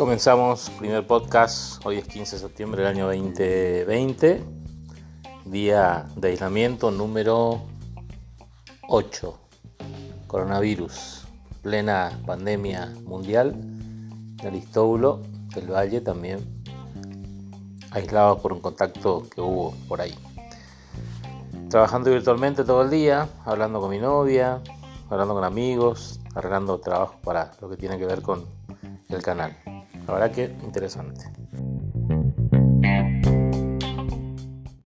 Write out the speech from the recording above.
Comenzamos primer podcast, hoy es 15 de septiembre del año 2020, día de aislamiento número 8, coronavirus, plena pandemia mundial, del Istóbulo, del Valle también, aislados por un contacto que hubo por ahí. Trabajando virtualmente todo el día, hablando con mi novia, hablando con amigos, arreglando trabajo para lo que tiene que ver con el canal. La verdad que interesante.